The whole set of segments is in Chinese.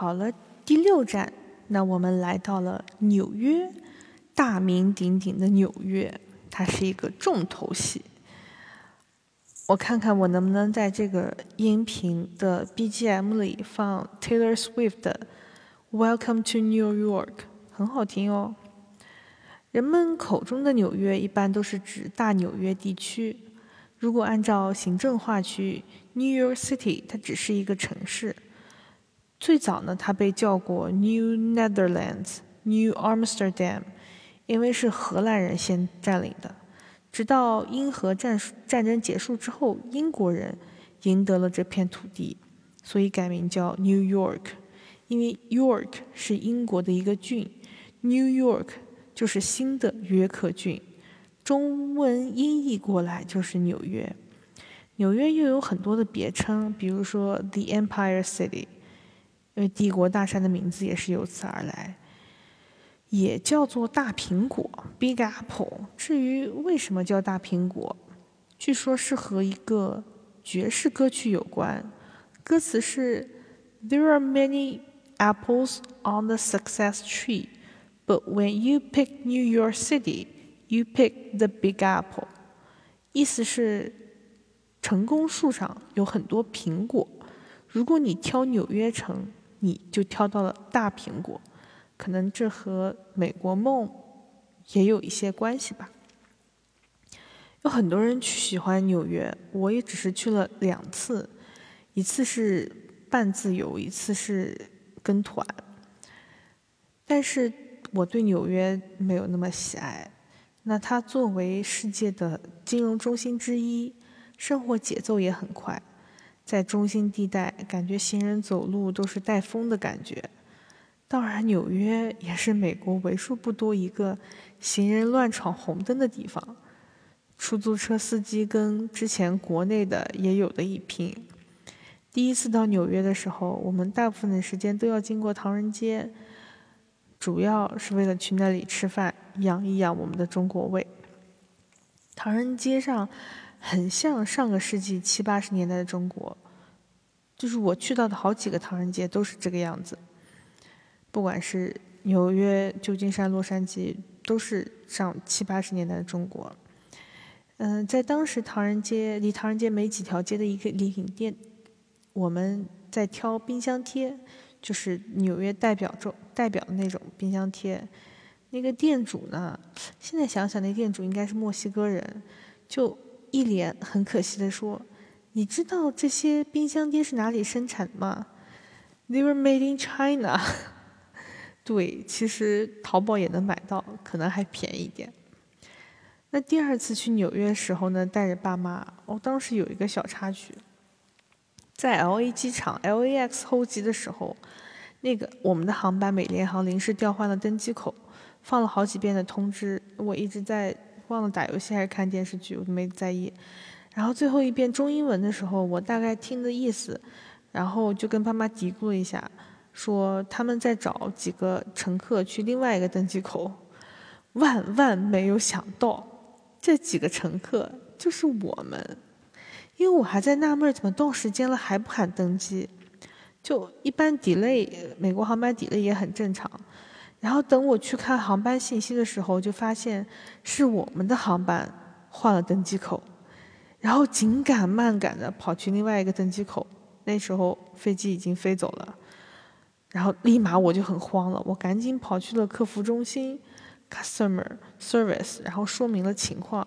好了，第六站，那我们来到了纽约，大名鼎鼎的纽约，它是一个重头戏。我看看我能不能在这个音频的 BGM 里放 Taylor Swift 的《Welcome to New York》，很好听哦。人们口中的纽约一般都是指大纽约地区。如果按照行政划区，New York City 它只是一个城市。最早呢，它被叫过 New Netherlands、New Amsterdam，因为是荷兰人先占领的。直到英荷战战争结束之后，英国人赢得了这片土地，所以改名叫 New York。因为 York 是英国的一个郡，New York 就是新的约克郡，中文音译过来就是纽约。纽约又有很多的别称，比如说 The Empire City。因为帝国大山的名字也是由此而来，也叫做大苹果 （Big Apple）。至于为什么叫大苹果，据说是和一个爵士歌曲有关。歌词是：“There are many apples on the success tree, but when you pick New York City, you pick the Big Apple。”意思是，成功树上有很多苹果，如果你挑纽约城。你就挑到了大苹果，可能这和美国梦也有一些关系吧。有很多人去喜欢纽约，我也只是去了两次，一次是半自由，一次是跟团。但是我对纽约没有那么喜爱。那它作为世界的金融中心之一，生活节奏也很快。在中心地带，感觉行人走路都是带风的感觉。当然，纽约也是美国为数不多一个行人乱闯红灯的地方。出租车司机跟之前国内的也有的一拼。第一次到纽约的时候，我们大部分的时间都要经过唐人街，主要是为了去那里吃饭，养一养我们的中国胃。唐人街上。很像上个世纪七八十年代的中国，就是我去到的好几个唐人街都是这个样子。不管是纽约、旧金山、洛杉矶，都是上七八十年代的中国。嗯，在当时唐人街离唐人街没几条街的一个礼品店，我们在挑冰箱贴，就是纽约代表中代表的那种冰箱贴。那个店主呢，现在想想，那店主应该是墨西哥人，就。一脸很可惜的说：“你知道这些冰箱贴是哪里生产的吗？They were made in China。对，其实淘宝也能买到，可能还便宜一点。那第二次去纽约时候呢，带着爸妈，我当时有一个小插曲，在 L A 机场 L A X 候机的时候，那个我们的航班美联航临时调换了登机口，放了好几遍的通知，我一直在。忘了打游戏还是看电视剧，我没在意。然后最后一遍中英文的时候，我大概听的意思，然后就跟爸妈嘀咕一下，说他们在找几个乘客去另外一个登机口。万万没有想到，这几个乘客就是我们。因为我还在纳闷，怎么到时间了还不喊登机？就一般 delay，美国航班 delay 也很正常。然后等我去看航班信息的时候，就发现是我们的航班换了登机口，然后紧赶慢赶的跑去另外一个登机口。那时候飞机已经飞走了，然后立马我就很慌了，我赶紧跑去了客服中心，customer service，然后说明了情况。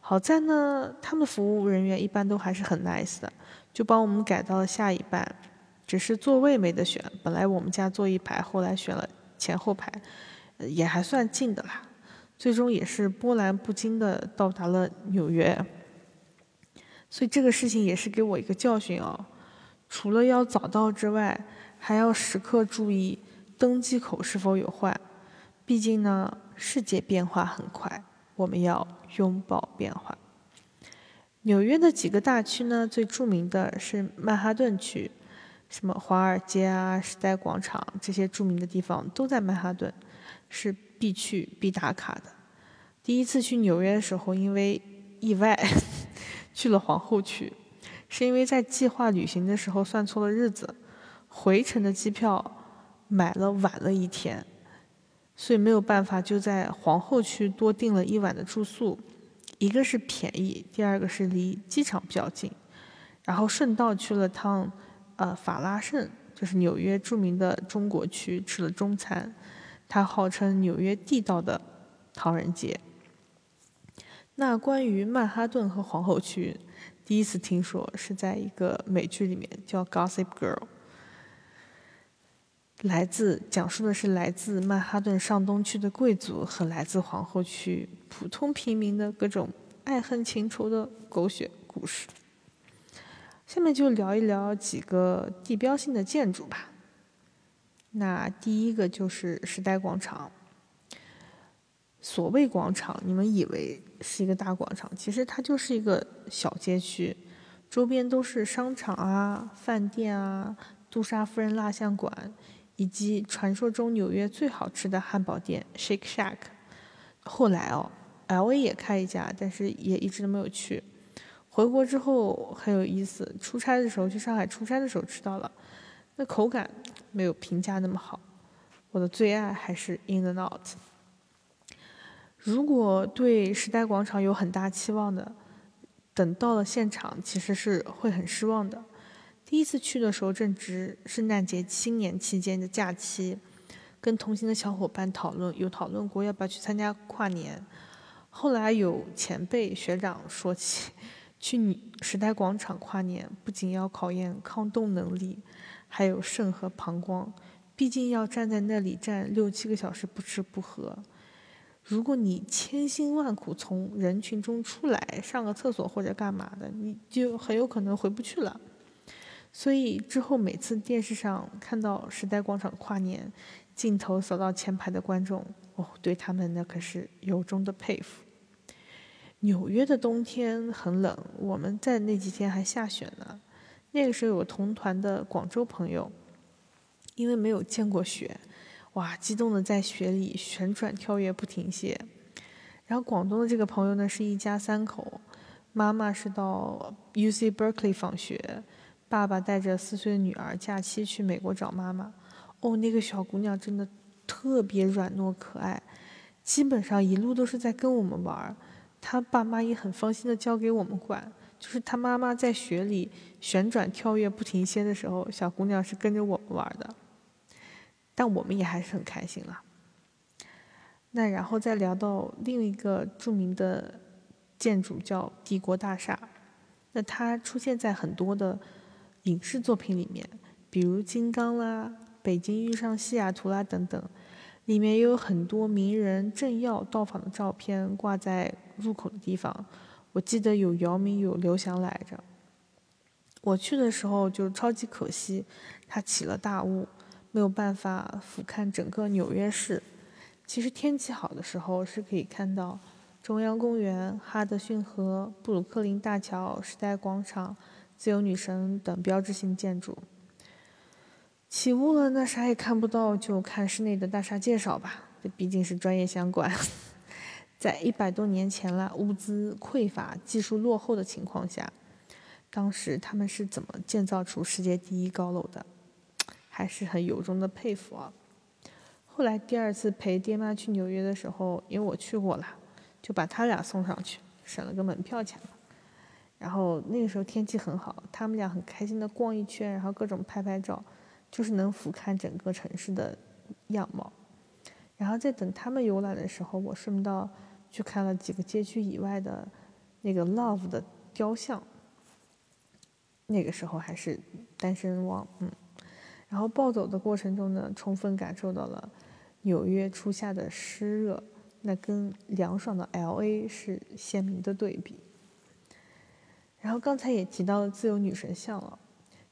好在呢，他们服务人员一般都还是很 nice 的，就帮我们改到了下一班，只是座位没得选。本来我们家坐一排，后来选了。前后排，也还算近的啦。最终也是波澜不惊的到达了纽约。所以这个事情也是给我一个教训哦。除了要早到之外，还要时刻注意登机口是否有换。毕竟呢，世界变化很快，我们要拥抱变化。纽约的几个大区呢，最著名的是曼哈顿区。什么华尔街啊、时代广场这些著名的地方都在曼哈顿，是必去必打卡的。第一次去纽约的时候，因为意外 去了皇后区，是因为在计划旅行的时候算错了日子，回程的机票买了晚了一天，所以没有办法就在皇后区多订了一晚的住宿，一个是便宜，第二个是离机场比较近，然后顺道去了趟呃法拉盛，就是纽约著名的中国区吃了中餐，它号称纽约地道的唐人街。那关于曼哈顿和皇后区，第一次听说是在一个美剧里面，叫《Gossip Girl》，来自讲述的是来自曼哈顿上东区的贵族和来自皇后区普通平民的各种爱恨情仇的狗血故事。下面就聊一聊几个地标性的建筑吧。那第一个就是时代广场。所谓广场，你们以为是一个大广场，其实它就是一个小街区，周边都是商场啊、饭店啊、杜莎夫人蜡像馆，以及传说中纽约最好吃的汉堡店 Shake Shack。后来哦，L A 也开一家，但是也一直都没有去。回国之后很有意思，出差的时候去上海出差的时候吃到了，那口感没有评价那么好。我的最爱还是 In the Out。如果对时代广场有很大期望的，等到了现场，其实是会很失望的。第一次去的时候正值圣诞节新年期间的假期，跟同行的小伙伴讨论，有讨论过要不要去参加跨年。后来有前辈学长说起，去时代广场跨年不仅要考验抗冻能力，还有肾和膀胱，毕竟要站在那里站六七个小时不吃不喝。如果你千辛万苦从人群中出来上个厕所或者干嘛的，你就很有可能回不去了。所以之后每次电视上看到时代广场跨年，镜头扫到前排的观众，哦，对他们那可是由衷的佩服。纽约的冬天很冷，我们在那几天还下雪呢。那个时候有个同团的广州朋友，因为没有见过雪。哇！激动的在雪里旋转跳跃不停歇。然后广东的这个朋友呢，是一家三口，妈妈是到 U C Berkeley 放学，爸爸带着四岁的女儿假期去美国找妈妈。哦，那个小姑娘真的特别软糯可爱，基本上一路都是在跟我们玩儿。她爸妈也很放心的交给我们管，就是她妈妈在雪里旋转跳跃不停歇的时候，小姑娘是跟着我们玩的。但我们也还是很开心了。那然后再聊到另一个著名的建筑叫帝国大厦，那它出现在很多的影视作品里面，比如《金刚》啦、《北京遇上西雅图》啦等等，里面也有很多名人政要到访的照片挂在入口的地方。我记得有姚明，有刘翔来着。我去的时候就超级可惜，它起了大雾。没有办法俯瞰整个纽约市。其实天气好的时候是可以看到中央公园、哈德逊河、布鲁克林大桥、时代广场、自由女神等标志性建筑。起雾了，那啥也看不到，就看室内的大厦介绍吧。这毕竟是专业相关。在一百多年前了，物资匮乏、技术落后的情况下，当时他们是怎么建造出世界第一高楼的？还是很由衷的佩服啊！后来第二次陪爹妈去纽约的时候，因为我去过了，就把他俩送上去，省了个门票钱。然后那个时候天气很好，他们俩很开心的逛一圈，然后各种拍拍照，就是能俯瞰整个城市的样貌。然后在等他们游览的时候，我顺道去看了几个街区以外的那个 Love 的雕像。那个时候还是单身汪，嗯。然后暴走的过程中呢，充分感受到了纽约初夏的湿热，那跟凉爽的 L A 是鲜明的对比。然后刚才也提到了自由女神像了，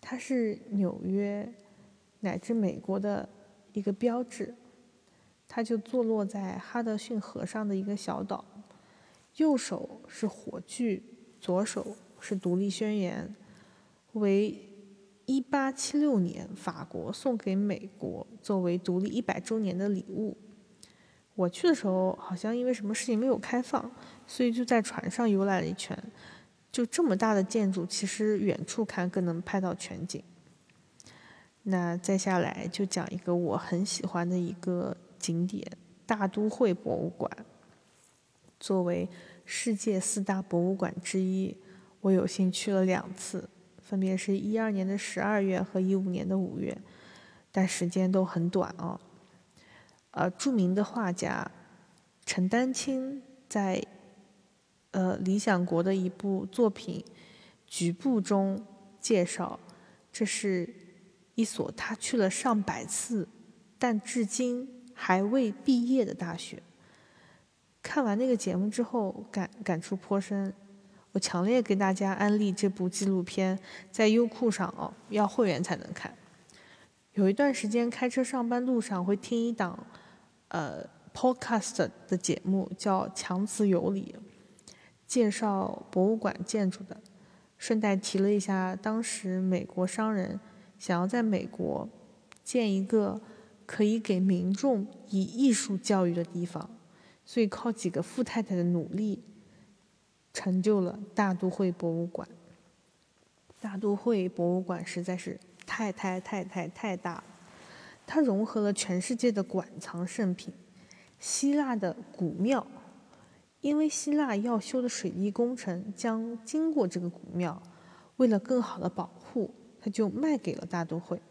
它是纽约乃至美国的一个标志，它就坐落在哈德逊河上的一个小岛，右手是火炬，左手是独立宣言，为。一八七六年，法国送给美国作为独立一百周年的礼物。我去的时候，好像因为什么事情没有开放，所以就在船上游览了一圈。就这么大的建筑，其实远处看更能拍到全景。那再下来就讲一个我很喜欢的一个景点——大都会博物馆。作为世界四大博物馆之一，我有幸去了两次，分别是一二年的十二月和一五年的五月，但时间都很短哦。呃，著名的画家陈丹青在呃理想国的一部作品《局部》中介绍，这是。一所他去了上百次，但至今还未毕业的大学。看完那个节目之后，感感触颇深。我强烈给大家安利这部纪录片，在优酷上哦，要会员才能看。有一段时间开车上班路上会听一档呃 podcast 的节目，叫《强词有理》，介绍博物馆建筑的，顺带提了一下当时美国商人。想要在美国建一个可以给民众以艺术教育的地方，所以靠几个富太太的努力，成就了大都会博物馆。大都会博物馆实在是太太太太太大了，它融合了全世界的馆藏圣品，希腊的古庙，因为希腊要修的水利工程将经过这个古庙，为了更好的保护。它就卖给了大都会，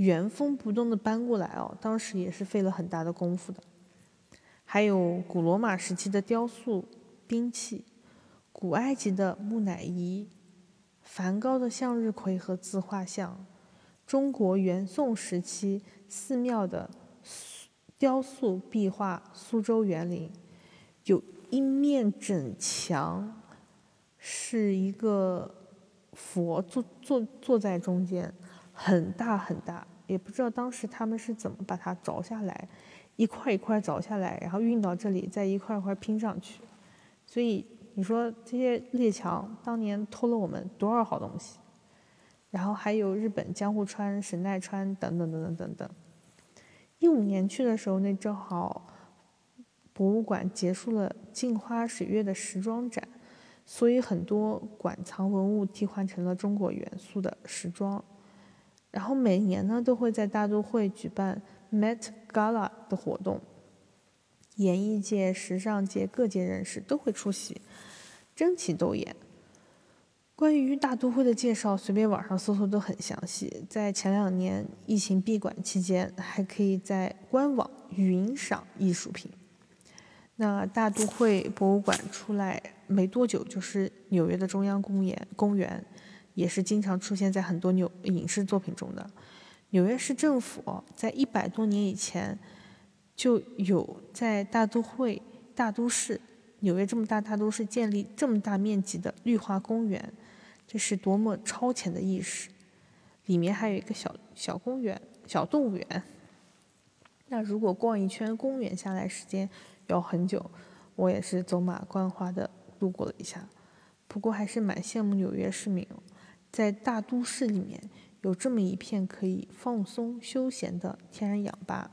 原封不动的搬过来哦，当时也是费了很大的功夫的。还有古罗马时期的雕塑、兵器，古埃及的木乃伊，梵高的向日葵和自画像，中国元宋时期寺庙的雕塑、壁画，苏州园林有一面整墙，是一个。佛坐坐坐在中间，很大很大，也不知道当时他们是怎么把它凿下来，一块一块凿下来，然后运到这里，再一块一块拼上去。所以你说这些列强当年偷了我们多少好东西？然后还有日本江户川、神奈川等等等等等等。一五年去的时候，那正好博物馆结束了镜花水月的时装展。所以很多馆藏文物替换成了中国元素的时装，然后每年呢都会在大都会举办 Met Gala 的活动，演艺界、时尚界各界人士都会出席，争奇斗艳。关于大都会的介绍，随便网上搜搜都很详细。在前两年疫情闭馆期间，还可以在官网云赏艺术品。那大都会博物馆出来没多久，就是纽约的中央公园，公园也是经常出现在很多纽影视作品中的。纽约市政府在一百多年以前就有在大都会大都市纽约这么大大都市建立这么大面积的绿化公园，这是多么超前的意识！里面还有一个小小公园、小动物园。那如果逛一圈公园下来时间，要很久，我也是走马观花的路过了一下，不过还是蛮羡慕纽约市民，在大都市里面有这么一片可以放松休闲的天然氧吧，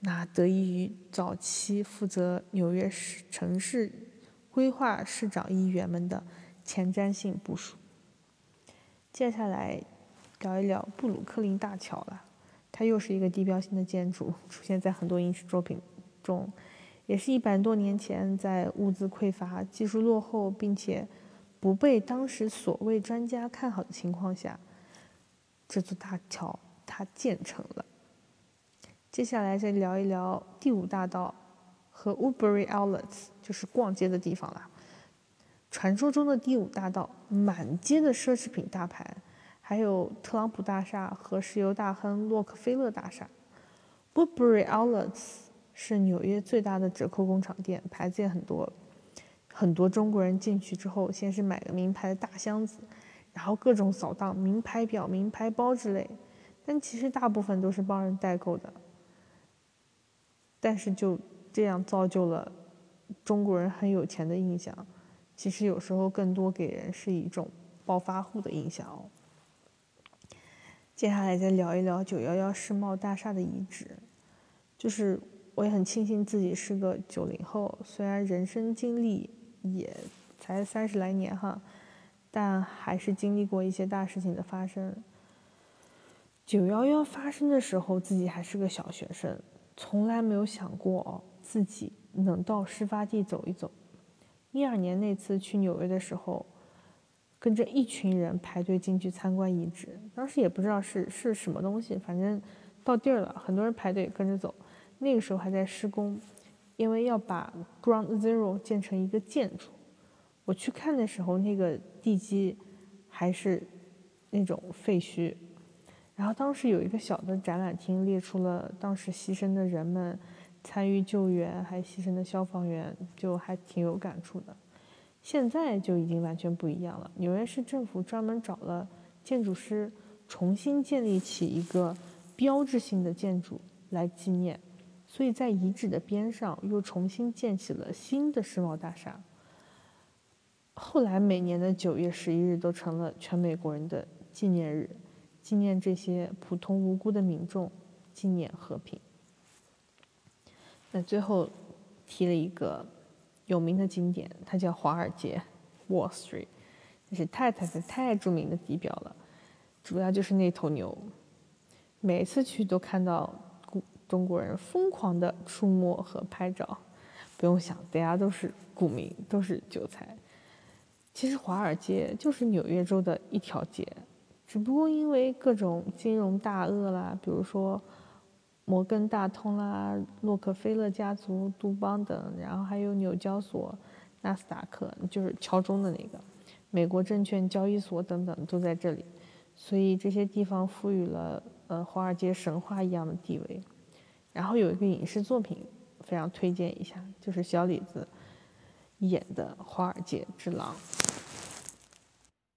那得益于早期负责纽约市城市规划市长议员们的前瞻性部署。接下来聊一聊布鲁克林大桥了，它又是一个地标性的建筑，出现在很多影视作品中。也是一百多年前，在物资匮乏、技术落后，并且不被当时所谓专家看好的情况下，这座大桥它建成了。接下来再聊一聊第五大道和 Woodbury Outlets，就是逛街的地方了。传说中的第五大道，满街的奢侈品大牌，还有特朗普大厦和石油大亨洛克菲勒大厦。Woodbury Outlets。是纽约最大的折扣工厂店，牌子也很多。很多中国人进去之后，先是买个名牌的大箱子，然后各种扫荡名牌表、名牌包之类。但其实大部分都是帮人代购的。但是就这样造就了中国人很有钱的印象。其实有时候更多给人是一种暴发户的印象哦。接下来再聊一聊九幺幺世贸大厦的遗址，就是。我也很庆幸自己是个九零后，虽然人生经历也才三十来年哈，但还是经历过一些大事情的发生。九幺幺发生的时候，自己还是个小学生，从来没有想过自己能到事发地走一走。一二年那次去纽约的时候，跟着一群人排队进去参观遗址，当时也不知道是是什么东西，反正到地儿了，很多人排队跟着走。那个时候还在施工，因为要把 Ground Zero 建成一个建筑。我去看的时候，那个地基还是那种废墟。然后当时有一个小的展览厅，列出了当时牺牲的人们、参与救援还牺牲的消防员，就还挺有感触的。现在就已经完全不一样了。纽约市政府专门找了建筑师，重新建立起一个标志性的建筑来纪念，所以在遗址的边上又重新建起了新的世贸大厦。后来每年的九月十一日都成了全美国人的纪念日。纪念这些普通无辜的民众，纪念和平。那最后提了一个有名的景点，它叫华尔街 （Wall Street），这是太太太太著名的地标了。主要就是那头牛，每次去都看到中国人疯狂的触摸和拍照。不用想，大家都是股民，都是韭菜。其实华尔街就是纽约州的一条街。只不过因为各种金融大鳄啦，比如说摩根大通啦、洛克菲勒家族、杜邦等，然后还有纽交所、纳斯达克，就是敲钟的那个，美国证券交易所等等都在这里，所以这些地方赋予了呃华尔街神话一样的地位。然后有一个影视作品非常推荐一下，就是小李子演的《华尔街之狼》。